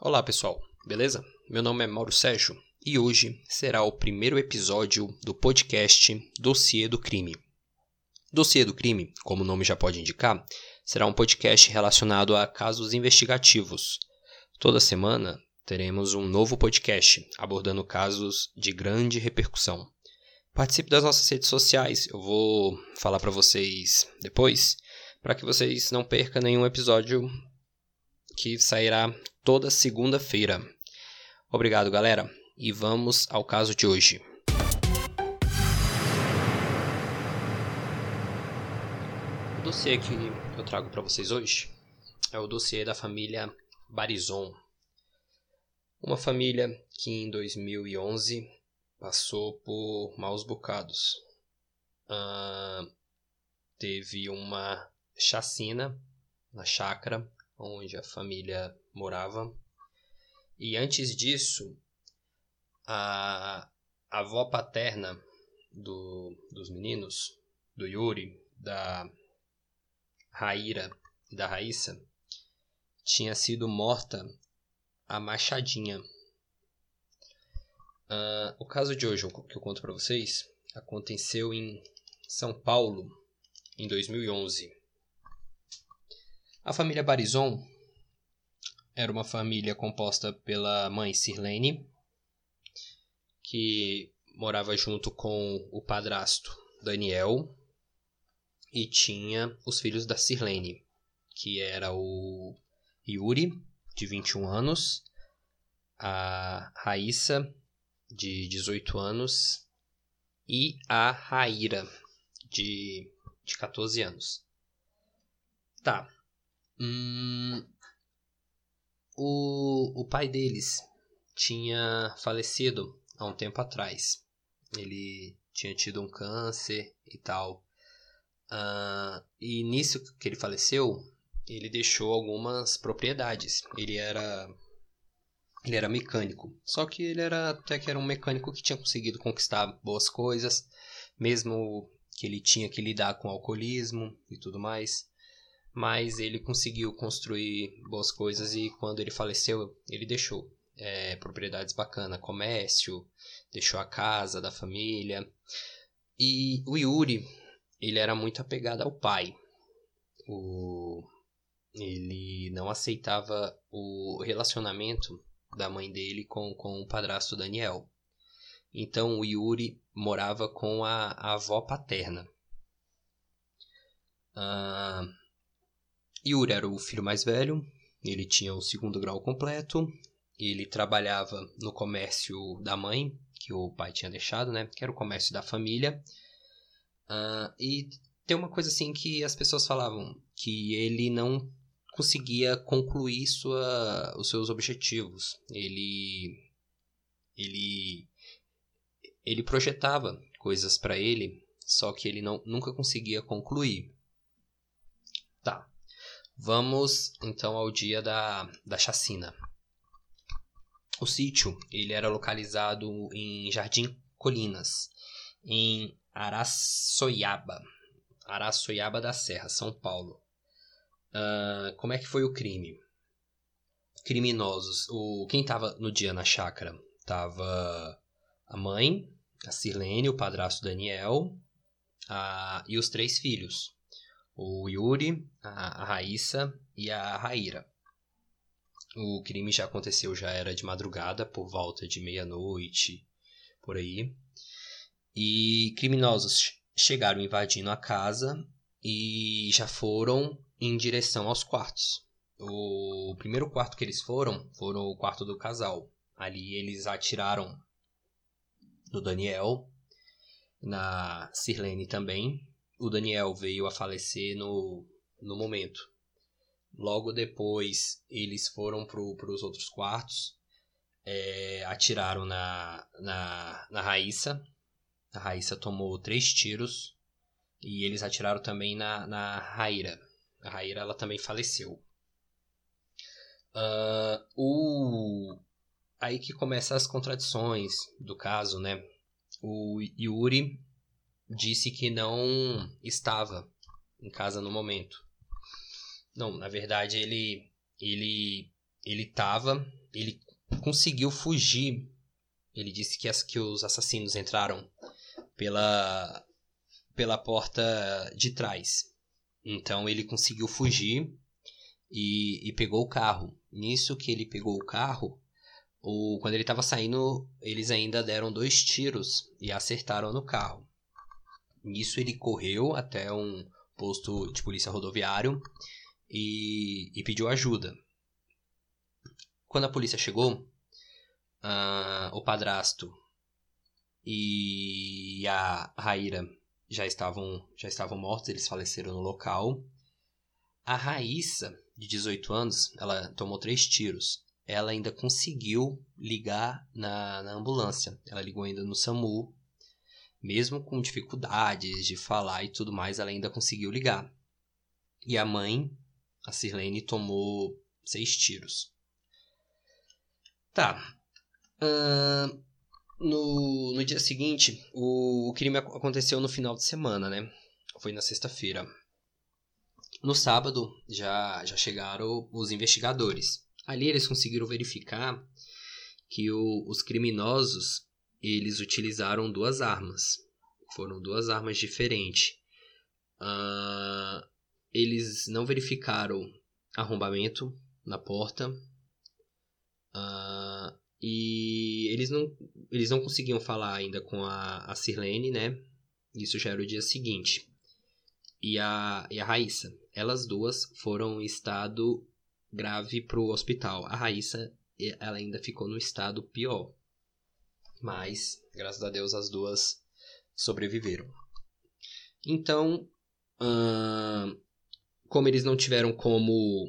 Olá pessoal, beleza? Meu nome é Mauro Sérgio e hoje será o primeiro episódio do podcast Dossiê do Crime. Dossiê do Crime, como o nome já pode indicar, será um podcast relacionado a casos investigativos. Toda semana teremos um novo podcast abordando casos de grande repercussão. Participe das nossas redes sociais, eu vou falar para vocês depois, para que vocês não percam nenhum episódio que sairá toda segunda-feira. Obrigado, galera, e vamos ao caso de hoje. O dossiê que eu trago para vocês hoje é o dossiê da família Barizon. Uma família que em 2011 passou por maus bocados. Uh, teve uma chacina na chácara onde a família morava. E antes disso, a, avó paterna do, dos meninos, do Yuri, da Raíra e da Raíssa, tinha sido morta a machadinha. Uh, o caso de hoje que eu conto para vocês aconteceu em São Paulo em 2011. A família Barizon era uma família composta pela mãe Sirlene, que morava junto com o padrasto Daniel, e tinha os filhos da Sirlene, que era o Yuri, de 21 anos, a Raíssa, de 18 anos, e a Raíra, de, de 14 anos. Tá, Hum, o, o pai deles tinha falecido há um tempo atrás. Ele tinha tido um câncer e tal. Uh, e nisso que ele faleceu, ele deixou algumas propriedades. Ele era ele era mecânico. Só que ele era até que era um mecânico que tinha conseguido conquistar boas coisas, mesmo que ele tinha que lidar com alcoolismo e tudo mais mas ele conseguiu construir boas coisas e quando ele faleceu, ele deixou é, propriedades bacanas, comércio, deixou a casa da família. E o Yuri, ele era muito apegado ao pai. O, ele não aceitava o relacionamento da mãe dele com, com o padrasto Daniel. Então o Yuri morava com a, a avó paterna. Ah, Yuri era o filho mais velho, ele tinha o segundo grau completo, ele trabalhava no comércio da mãe, que o pai tinha deixado, né? Que era o comércio da família. Uh, e tem uma coisa assim que as pessoas falavam, que ele não conseguia concluir sua, os seus objetivos. Ele, ele, ele projetava coisas para ele, só que ele não, nunca conseguia concluir. Vamos então ao dia da, da chacina. O sítio ele era localizado em Jardim Colinas, em Araçoiaba, Araçoiaba da Serra, São Paulo. Uh, como é que foi o crime? Criminosos. O, quem estava no dia na chácara? Tava a mãe, a Sirlene, o padrasto Daniel a, e os três filhos o Yuri, a, Raíssa e a Raíra. O crime já aconteceu, já era de madrugada, por volta de meia-noite, por aí. E criminosos chegaram invadindo a casa e já foram em direção aos quartos. O primeiro quarto que eles foram, foram o quarto do casal. Ali eles atiraram no Daniel, na Sirlene também, o Daniel veio a falecer no, no momento. Logo depois, eles foram para os outros quartos, é, atiraram na, na, na Raíssa. A Raíssa tomou três tiros e eles atiraram também na, na Raíra. A Raíra ela também faleceu. Uh, o... Aí que começam as contradições do caso, né? O Yuri disse que não estava em casa no momento. Não, na verdade ele ele ele tava. Ele conseguiu fugir. Ele disse que, as, que os assassinos entraram pela, pela porta de trás. Então ele conseguiu fugir e, e pegou o carro. Nisso que ele pegou o carro, o, quando ele estava saindo, eles ainda deram dois tiros e acertaram no carro. Nisso ele correu até um posto de polícia rodoviário e, e pediu ajuda. Quando a polícia chegou, uh, o padrasto e a Raíra já estavam, já estavam mortos, eles faleceram no local. A Raíssa, de 18 anos, ela tomou três tiros. Ela ainda conseguiu ligar na, na ambulância. Ela ligou ainda no SAMU. Mesmo com dificuldades de falar e tudo mais, ela ainda conseguiu ligar. E a mãe, a Sirlene, tomou seis tiros. Tá. Uh, no, no dia seguinte, o, o crime aconteceu no final de semana, né? Foi na sexta-feira. No sábado, já, já chegaram os investigadores. Ali eles conseguiram verificar que o, os criminosos eles utilizaram duas armas. Foram duas armas diferentes. Uh, eles não verificaram arrombamento na porta. Uh, e eles não, eles não conseguiam falar ainda com a, a Sirlene, né? Isso já era o dia seguinte. E a, e a Raíssa. Elas duas foram em estado grave pro hospital. A Raíssa, ela ainda ficou no estado pior. Mas, graças a Deus, as duas sobreviveram. Então, como eles não tiveram como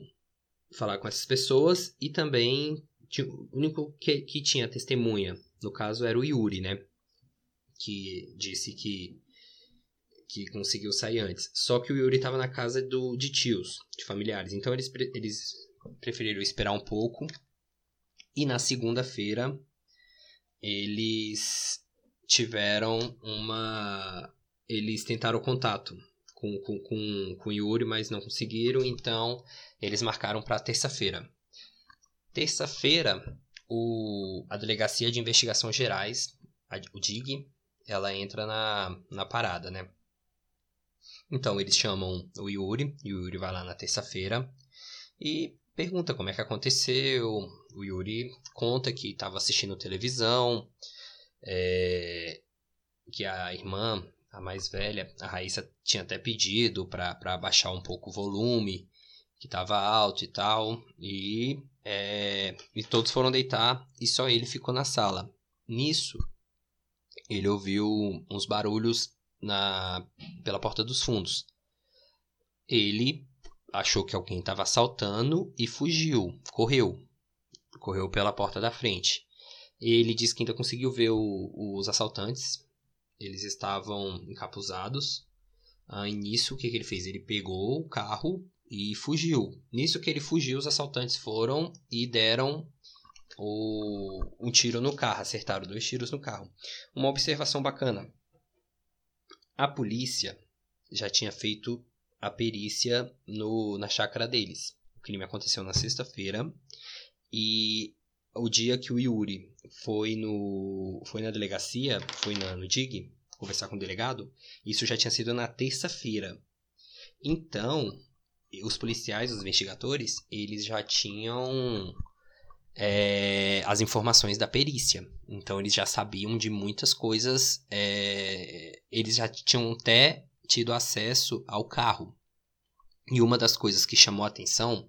falar com essas pessoas e também o único que, que tinha testemunha, no caso, era o Yuri, né? Que disse que, que conseguiu sair antes. Só que o Yuri estava na casa do, de tios, de familiares. Então eles, eles preferiram esperar um pouco. E na segunda-feira, eles tiveram uma. Eles tentaram contato com, com, com, com o Yuri, mas não conseguiram. Então eles marcaram para terça-feira. Terça-feira, a Delegacia de Investigações Gerais, a, o DIG, ela entra na, na parada, né? Então, eles chamam o Yuri, o Yuri vai lá na terça-feira e pergunta como é que aconteceu. O Yuri conta que estava assistindo televisão, é, que a irmã, a mais velha, a Raíssa, tinha até pedido para abaixar um pouco o volume, que estava alto e tal, e, é, e todos foram deitar e só ele ficou na sala. Nisso, ele ouviu uns barulhos na pela porta dos fundos. Ele achou que alguém estava assaltando e fugiu, correu, correu pela porta da frente. Ele disse que ainda conseguiu ver o, os assaltantes. Eles estavam encapuzados. Ah, e nisso, o que, que ele fez? Ele pegou o carro e fugiu. Nisso que ele fugiu, os assaltantes foram e deram o, um tiro no carro, acertaram dois tiros no carro. Uma observação bacana: a polícia já tinha feito a perícia no, na chácara deles. O crime aconteceu na sexta-feira e o dia que o Yuri foi no foi na delegacia, foi na, no DIG conversar com o delegado, isso já tinha sido na terça-feira. Então, os policiais, os investigadores, eles já tinham é, as informações da perícia. Então eles já sabiam de muitas coisas. É, eles já tinham até tido acesso ao carro. E uma das coisas que chamou a atenção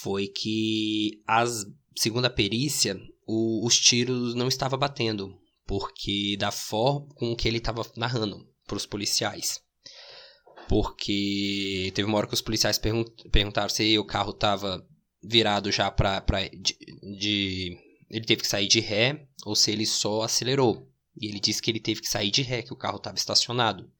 foi que, as, segundo a perícia, o, os tiros não estavam batendo, porque da forma com que ele estava narrando para os policiais porque teve uma hora que os policiais perguntaram se o carro estava virado já para de, de, ele teve que sair de ré ou se ele só acelerou. E ele disse que ele teve que sair de ré, que o carro estava estacionado.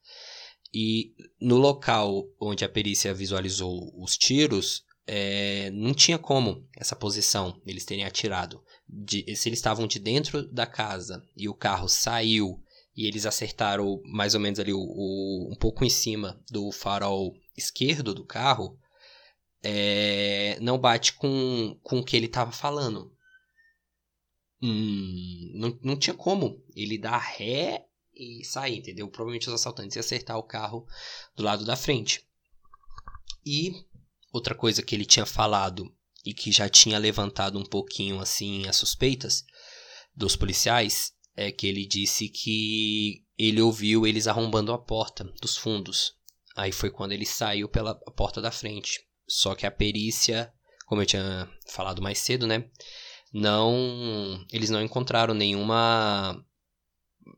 E no local onde a perícia visualizou os tiros, é, não tinha como essa posição eles terem atirado. De, se eles estavam de dentro da casa e o carro saiu e eles acertaram mais ou menos ali o, o, um pouco em cima do farol esquerdo do carro, é, não bate com, com o que ele estava falando. Hum, não, não tinha como ele dar ré e sair, entendeu? Provavelmente os assaltantes iam acertar o carro do lado da frente. E outra coisa que ele tinha falado e que já tinha levantado um pouquinho assim as suspeitas dos policiais é que ele disse que ele ouviu eles arrombando a porta dos fundos. Aí foi quando ele saiu pela porta da frente. Só que a perícia, como eu tinha falado mais cedo, né? Não, eles não encontraram nenhuma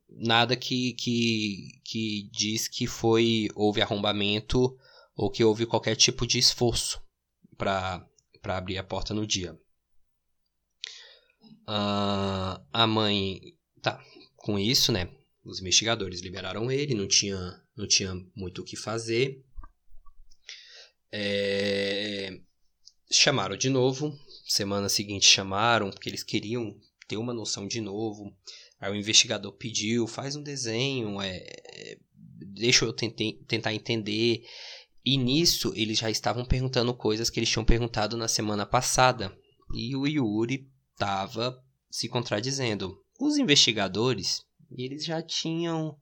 nada que, que, que diz que foi houve arrombamento ou que houve qualquer tipo de esforço para abrir a porta no dia. Uh, a mãe tá com isso, né? Os investigadores liberaram ele, não tinha, não tinha muito o que fazer. É, chamaram de novo. Semana seguinte chamaram porque eles queriam ter uma noção de novo. Aí o investigador pediu, faz um desenho, é, é, deixa eu tentar entender. E nisso eles já estavam perguntando coisas que eles tinham perguntado na semana passada. E o Yuri estava se contradizendo. Os investigadores, eles já tinham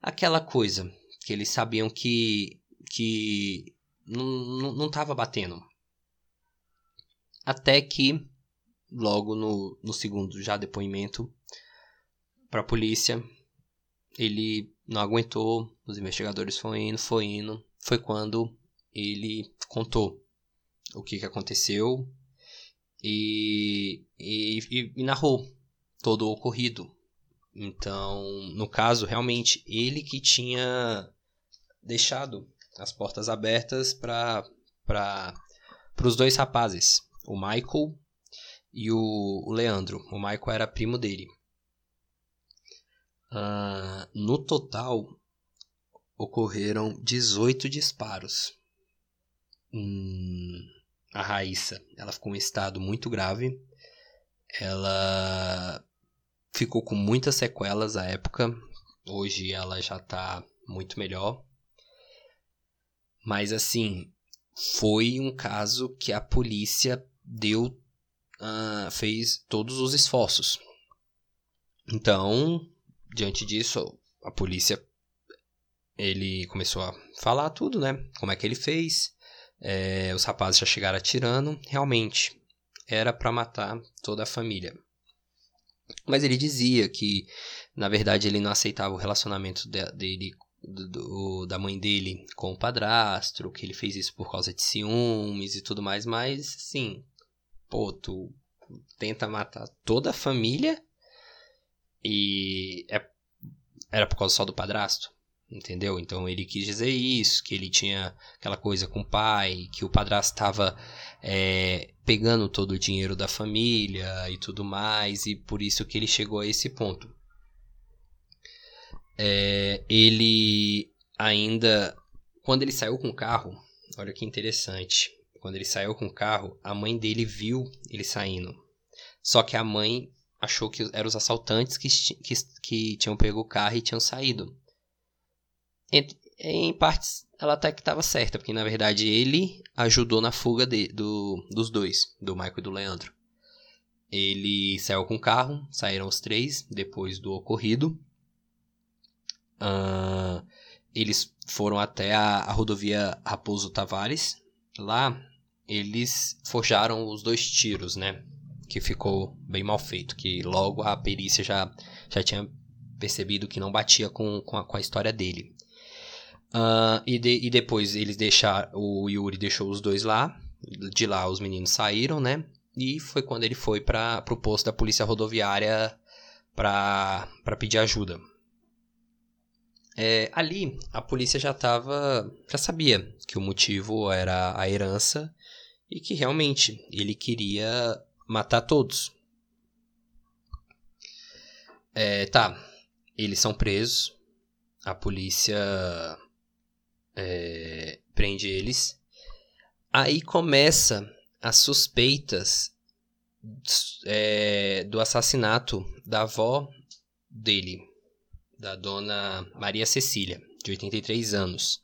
aquela coisa que eles sabiam que que não estava batendo. Até que logo no, no segundo já depoimento para a polícia. Ele não aguentou, os investigadores foram indo, foi indo. Foi quando ele contou o que, que aconteceu e, e, e narrou todo o ocorrido. Então, no caso, realmente, ele que tinha deixado as portas abertas para os dois rapazes, o Michael e o, o Leandro. O Michael era primo dele. Uh, no total, ocorreram 18 disparos. Hum, a Raíssa, ela ficou em estado muito grave. Ela ficou com muitas sequelas à época. Hoje ela já está muito melhor. Mas assim, foi um caso que a polícia deu, uh, fez todos os esforços. Então, diante disso, a polícia ele começou a falar tudo, né? Como é que ele fez? É, os rapazes já chegaram atirando. Realmente, era para matar toda a família. Mas ele dizia que, na verdade, ele não aceitava o relacionamento de, dele, do, da mãe dele com o padrasto, que ele fez isso por causa de ciúmes e tudo mais. Mas, assim, pô, tu tenta matar toda a família e é, era por causa só do padrasto, entendeu? Então ele quis dizer isso, que ele tinha aquela coisa com o pai, que o padrasto estava é, pegando todo o dinheiro da família e tudo mais, e por isso que ele chegou a esse ponto. É, ele ainda, quando ele saiu com o carro, olha que interessante, quando ele saiu com o carro, a mãe dele viu ele saindo. Só que a mãe achou que eram os assaltantes que, que, que tinham pego o carro e tinham saído. Em, partes, ela até que estava certa, porque na verdade ele ajudou na fuga de, do, dos dois, do Michael e do Leandro. Ele saiu com o carro, saíram os três depois do ocorrido. Uh, eles foram até a, a rodovia Raposo Tavares. Lá eles forjaram os dois tiros, né? que ficou bem mal feito, que logo a perícia já, já tinha percebido que não batia com, com, a, com a história dele. Uh, e, de, e depois eles deixaram, o Yuri deixou os dois lá, de lá os meninos saíram, né? E foi quando ele foi para o posto da polícia rodoviária para pedir ajuda. É, ali a polícia já tava, já sabia que o motivo era a herança e que realmente ele queria matar todos. É, tá, eles são presos, a polícia é, prende eles. Aí começa as suspeitas é, do assassinato da avó dele, da dona Maria Cecília, de 83 anos.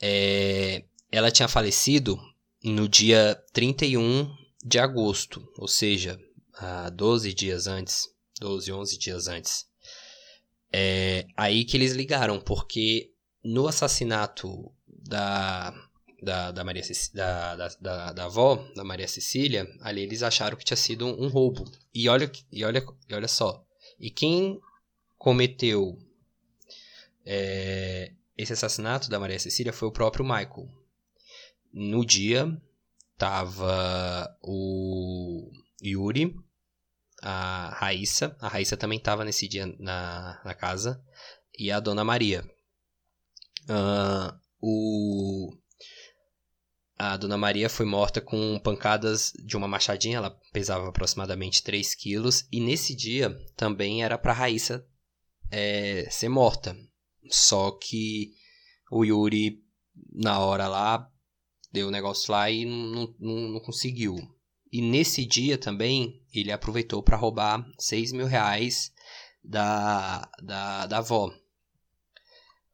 É, ela tinha falecido no dia 31 de agosto, ou seja, há 12 dias antes, 12, 11 dias antes. É aí que eles ligaram, porque no assassinato da, da, da, Maria, da, da, da, da avó, da Maria Cecília, ali eles acharam que tinha sido um, um roubo. E olha, e, olha, e olha só, e quem cometeu é, esse assassinato da Maria Cecília foi o próprio Michael. No dia, tava o Yuri, a Raíssa. A Raíssa também estava nesse dia na, na casa. E a Dona Maria. Uh, o, a Dona Maria foi morta com pancadas de uma machadinha. Ela pesava aproximadamente 3 quilos. E nesse dia também era para Raíssa é, ser morta. Só que o Yuri, na hora lá, deu o negócio lá e não, não, não conseguiu. E nesse dia também, ele aproveitou para roubar 6 mil reais da, da, da avó.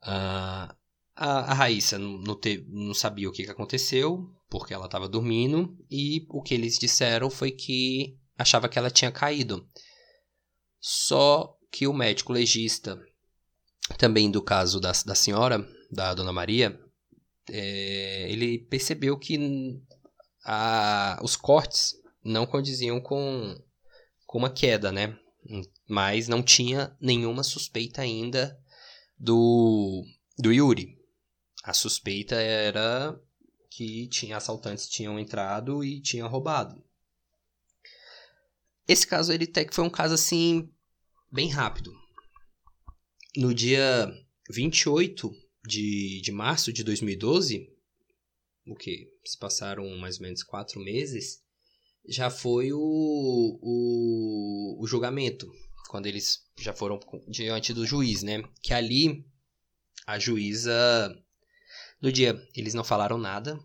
Uh, a, a Raíssa não, não, sabia o que, que aconteceu, porque ela estava dormindo, e o que eles disseram foi que achava que ela tinha caído. Só que o médico legista, também do caso da, da senhora, da dona Maria, é, ele percebeu que a, os cortes não condiziam com, com uma queda, né? Mas não tinha nenhuma suspeita ainda do, do Yuri. A suspeita era que tinha assaltantes tinham entrado e tinham roubado. Esse caso ele até que foi um caso assim bem rápido. No dia 28 de, de março de 2012, o que se passaram mais ou menos quatro meses, já foi o, o, o julgamento, quando eles já foram diante do juiz, né? Que ali a juíza, no dia, eles não falaram nada,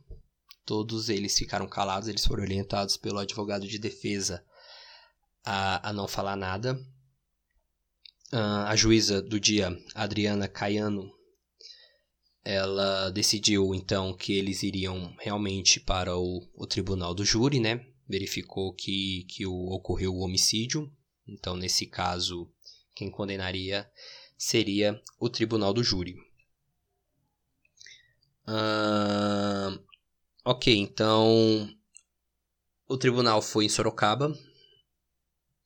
todos eles ficaram calados, eles foram orientados pelo advogado de defesa a, a não falar nada. Uh, a juíza do dia, Adriana Caiano, ela decidiu então que eles iriam realmente para o, o tribunal do júri, né? Verificou que, que o, ocorreu o homicídio. Então, nesse caso, quem condenaria seria o tribunal do júri. Uh, ok, então o tribunal foi em Sorocaba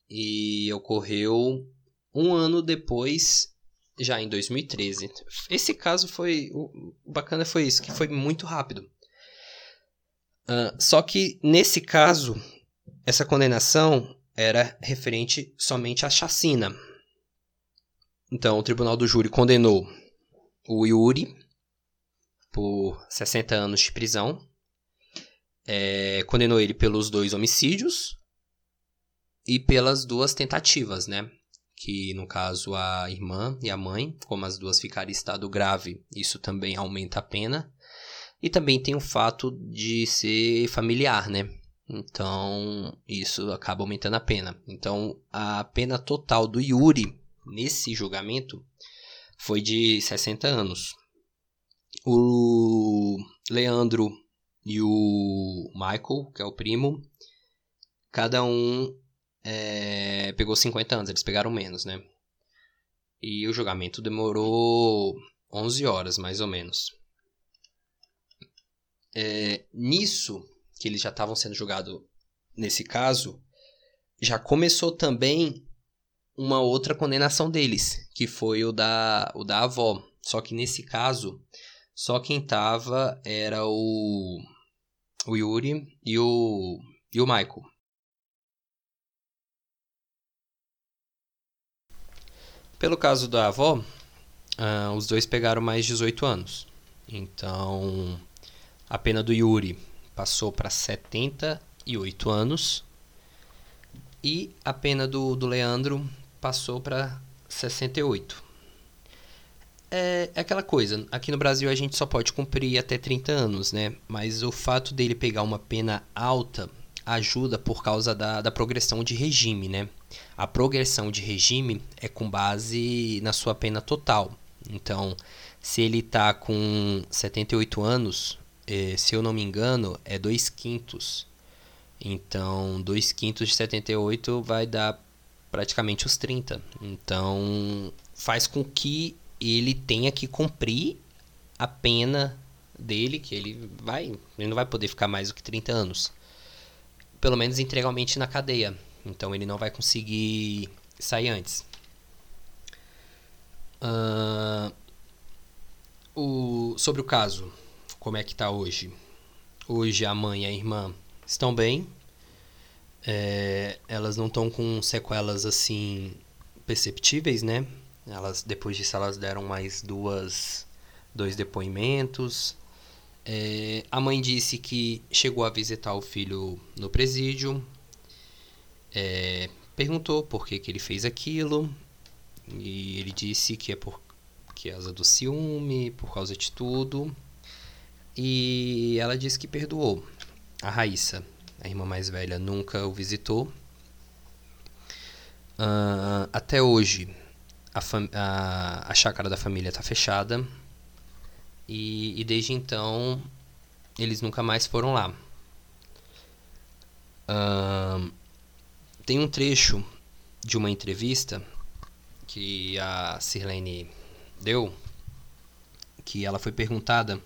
e ocorreu um ano depois já em 2013. Esse caso foi. O bacana foi isso, que foi muito rápido. Uh, só que nesse caso, essa condenação era referente somente à chacina. Então, o tribunal do júri condenou o Yuri por 60 anos de prisão, é, condenou ele pelos dois homicídios e pelas duas tentativas, né? que no caso a irmã e a mãe, como as duas ficarem em estado grave, isso também aumenta a pena. E também tem o fato de ser familiar, né? Então, isso acaba aumentando a pena. Então, a pena total do Yuri nesse julgamento foi de 60 anos. O Leandro e o Michael, que é o primo, cada um é, pegou 50 anos, eles pegaram menos, né? E o julgamento demorou 11 horas, mais ou menos. É, nisso, que eles já estavam sendo julgados nesse caso, já começou também uma outra condenação deles, que foi o da, o da avó. Só que nesse caso, só quem tava era o, o Yuri e o, e o Michael. Pelo caso da avó, uh, os dois pegaram mais 18 anos. Então, a pena do Yuri passou para 78 anos e a pena do, do Leandro passou para 68. É, aquela coisa, aqui no Brasil a gente só pode cumprir até 30 anos, né? Mas o fato dele pegar uma pena alta ajuda por causa da, da progressão de regime, né? A progressão de regime é com base na sua pena total. Então, se ele está com 78 anos, é, se eu não me engano, é 2 quintos. Então, 2 quintos de 78 vai dar praticamente os 30. Então, faz com que ele tenha que cumprir a pena dele, que ele vai, ele não vai poder ficar mais do que 30 anos. Pelo menos integralmente na cadeia. Então ele não vai conseguir sair antes. Uh, o, sobre o caso, como é que está hoje? Hoje a mãe e a irmã estão bem. É, elas não estão com sequelas assim perceptíveis, né? Elas depois disso elas deram mais duas dois depoimentos. É, a mãe disse que chegou a visitar o filho no presídio, é, perguntou por que, que ele fez aquilo, e ele disse que é por causa do ciúme, por causa de tudo. E ela disse que perdoou. A Raíssa, a irmã mais velha, nunca o visitou. Uh, até hoje, a, a, a chácara da família está fechada. E, e desde então, eles nunca mais foram lá. Uh, tem um trecho de uma entrevista que a Sirlene deu, que ela foi perguntada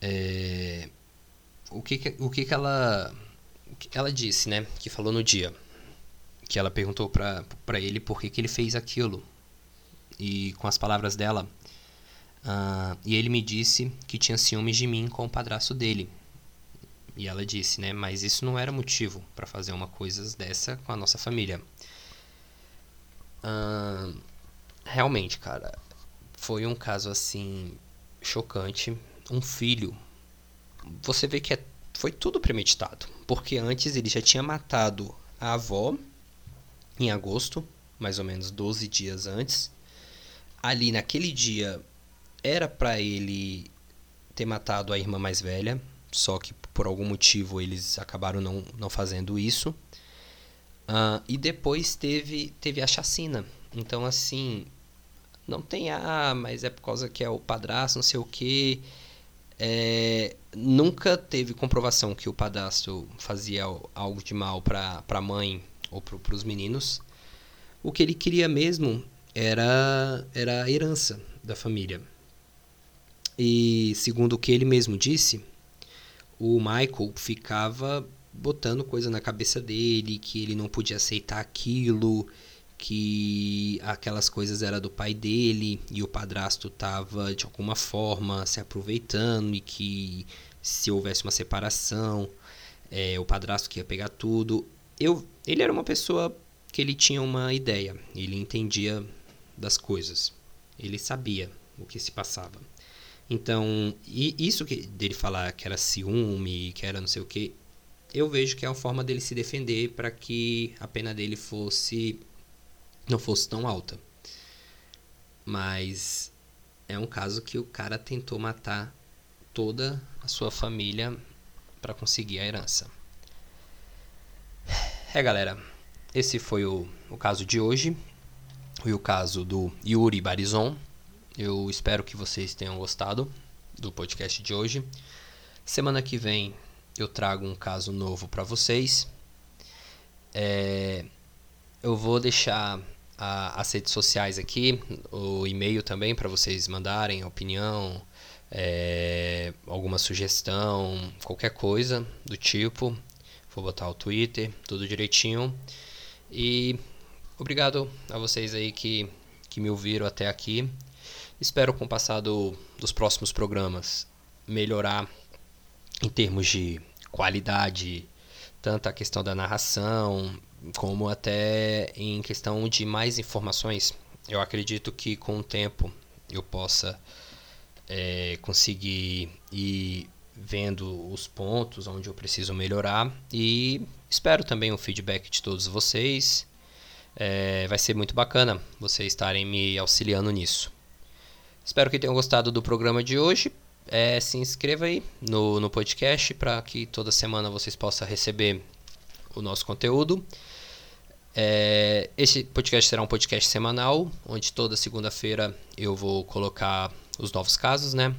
é, o que, que o que, que ela ela disse, né, que falou no dia, que ela perguntou para ele por que, que ele fez aquilo e com as palavras dela Uh, e ele me disse que tinha ciúmes de mim com o padrasto dele. E ela disse, né? Mas isso não era motivo para fazer uma coisa dessa com a nossa família. Uh, realmente, cara, foi um caso assim chocante. Um filho. Você vê que é, foi tudo premeditado. Porque antes ele já tinha matado a avó em agosto, mais ou menos 12 dias antes. Ali naquele dia era para ele ter matado a irmã mais velha, só que por algum motivo eles acabaram não, não fazendo isso. Uh, e depois teve, teve a chacina. Então, assim, não tem, ah, mas é por causa que é o padrasto, não sei o que. É, nunca teve comprovação que o padrasto fazia algo de mal para a mãe ou para os meninos. O que ele queria mesmo era, era a herança da família. E segundo o que ele mesmo disse, o Michael ficava botando coisa na cabeça dele, que ele não podia aceitar aquilo, que aquelas coisas era do pai dele e o padrasto estava de alguma forma se aproveitando e que se houvesse uma separação, é, o padrasto que ia pegar tudo. Eu, ele era uma pessoa que ele tinha uma ideia, ele entendia das coisas, ele sabia o que se passava. Então, isso que dele falar que era ciúme, que era não sei o que, eu vejo que é uma forma dele se defender para que a pena dele fosse não fosse tão alta. Mas é um caso que o cara tentou matar toda a sua família para conseguir a herança. É, galera, esse foi o, o caso de hoje. Foi o caso do Yuri Barizon. Eu espero que vocês tenham gostado do podcast de hoje. Semana que vem eu trago um caso novo para vocês. É, eu vou deixar a, as redes sociais aqui, o e-mail também para vocês mandarem opinião, é, alguma sugestão, qualquer coisa do tipo. Vou botar o Twitter, tudo direitinho. E obrigado a vocês aí que, que me ouviram até aqui. Espero com o passar do, dos próximos programas melhorar em termos de qualidade, tanto a questão da narração, como até em questão de mais informações. Eu acredito que com o tempo eu possa é, conseguir ir vendo os pontos onde eu preciso melhorar e espero também o feedback de todos vocês. É, vai ser muito bacana vocês estarem me auxiliando nisso. Espero que tenham gostado do programa de hoje. É, se inscreva aí no, no podcast para que toda semana vocês possam receber o nosso conteúdo. É, esse podcast será um podcast semanal, onde toda segunda-feira eu vou colocar os novos casos, né?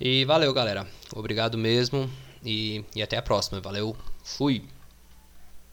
E valeu, galera. Obrigado mesmo. E, e até a próxima. Valeu. Fui.